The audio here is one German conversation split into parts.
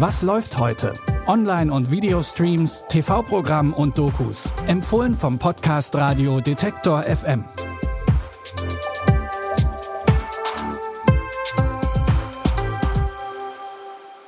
Was läuft heute? Online- und Videostreams, TV-Programm und Dokus. Empfohlen vom Podcast Radio Detektor FM.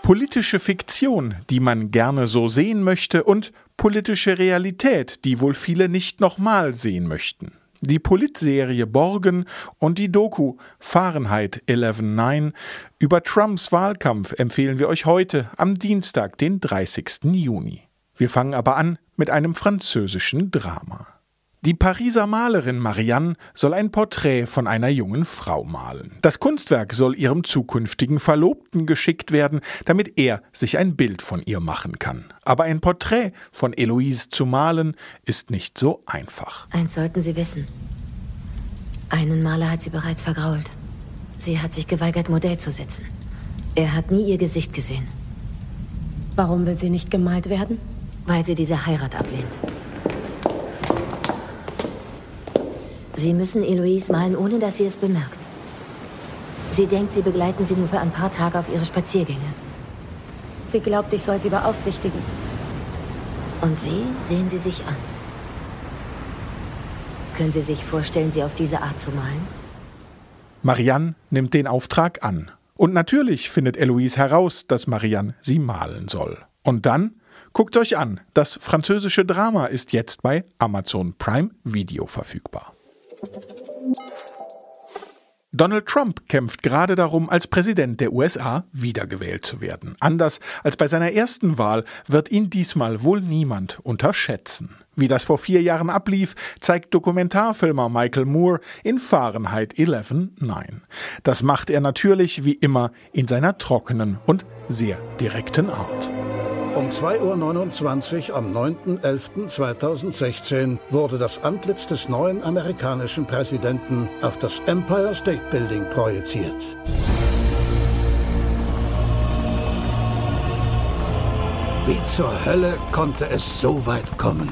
Politische Fiktion, die man gerne so sehen möchte, und politische Realität, die wohl viele nicht nochmal sehen möchten. Die Politserie Borgen und die Doku Fahrenheit 11.9 über Trumps Wahlkampf empfehlen wir euch heute am Dienstag, den 30. Juni. Wir fangen aber an mit einem französischen Drama. Die Pariser Malerin Marianne soll ein Porträt von einer jungen Frau malen. Das Kunstwerk soll ihrem zukünftigen Verlobten geschickt werden, damit er sich ein Bild von ihr machen kann. Aber ein Porträt von Eloise zu malen, ist nicht so einfach. Eins sollten Sie wissen. Einen Maler hat sie bereits vergrault. Sie hat sich geweigert, Modell zu setzen. Er hat nie ihr Gesicht gesehen. Warum will sie nicht gemalt werden? Weil sie diese Heirat ablehnt. Sie müssen Eloise malen, ohne dass sie es bemerkt. Sie denkt, Sie begleiten sie nur für ein paar Tage auf ihre Spaziergänge. Sie glaubt, ich soll sie beaufsichtigen. Und Sie sehen sie sich an. Können Sie sich vorstellen, sie auf diese Art zu malen? Marianne nimmt den Auftrag an. Und natürlich findet Eloise heraus, dass Marianne sie malen soll. Und dann guckt euch an, das französische Drama ist jetzt bei Amazon Prime Video verfügbar. Donald Trump kämpft gerade darum, als Präsident der USA wiedergewählt zu werden. Anders als bei seiner ersten Wahl wird ihn diesmal wohl niemand unterschätzen. Wie das vor vier Jahren ablief, zeigt Dokumentarfilmer Michael Moore in Fahrenheit 11.9. Das macht er natürlich wie immer in seiner trockenen und sehr direkten Art. Um 2.29 Uhr am 9.11.2016 wurde das Antlitz des neuen amerikanischen Präsidenten auf das Empire State Building projiziert. Wie zur Hölle konnte es so weit kommen?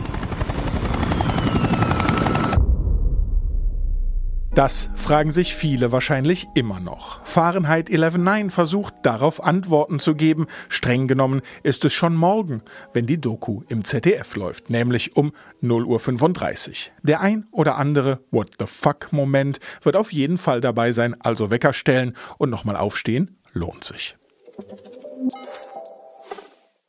Das fragen sich viele wahrscheinlich immer noch. Fahrenheit 11.9 versucht darauf Antworten zu geben. Streng genommen ist es schon morgen, wenn die Doku im ZDF läuft, nämlich um 0.35 Uhr. Der ein oder andere What the fuck Moment wird auf jeden Fall dabei sein, also Wecker stellen und nochmal aufstehen, lohnt sich.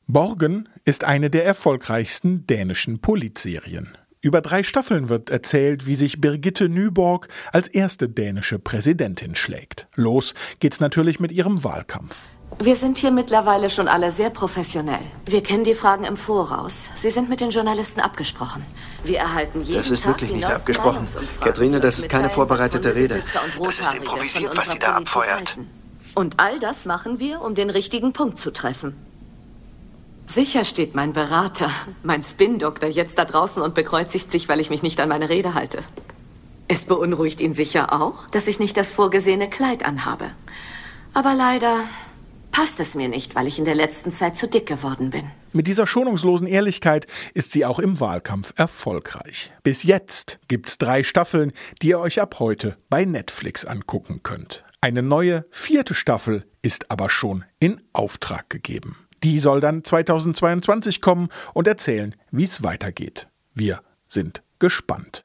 Borgen ist eine der erfolgreichsten dänischen Politserien. Über drei Staffeln wird erzählt, wie sich Birgitte Nyborg als erste dänische Präsidentin schlägt. Los geht's natürlich mit ihrem Wahlkampf. Wir sind hier mittlerweile schon alle sehr professionell. Wir kennen die Fragen im Voraus. Sie sind mit den Journalisten abgesprochen. Wir erhalten jeden Das ist Tag wirklich nicht abgesprochen. Katrine, das ist keine vorbereitete Rede. Das ist improvisiert, was sie da abfeuert. Und all das machen wir, um den richtigen Punkt zu treffen. Sicher steht mein Berater, mein Spin-Doktor jetzt da draußen und bekreuzigt sich, weil ich mich nicht an meine Rede halte. Es beunruhigt ihn sicher auch, dass ich nicht das vorgesehene Kleid anhabe. Aber leider passt es mir nicht, weil ich in der letzten Zeit zu dick geworden bin. Mit dieser schonungslosen Ehrlichkeit ist sie auch im Wahlkampf erfolgreich. Bis jetzt gibt's drei Staffeln, die ihr euch ab heute bei Netflix angucken könnt. Eine neue vierte Staffel ist aber schon in Auftrag gegeben. Die soll dann 2022 kommen und erzählen, wie es weitergeht. Wir sind gespannt.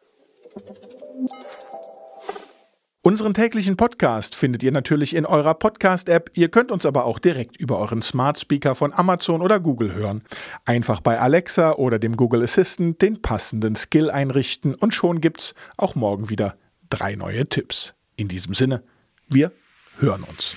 Unseren täglichen Podcast findet ihr natürlich in eurer Podcast-App. Ihr könnt uns aber auch direkt über euren Smart Speaker von Amazon oder Google hören. Einfach bei Alexa oder dem Google Assistant den passenden Skill einrichten und schon gibt's auch morgen wieder drei neue Tipps. In diesem Sinne, wir hören uns.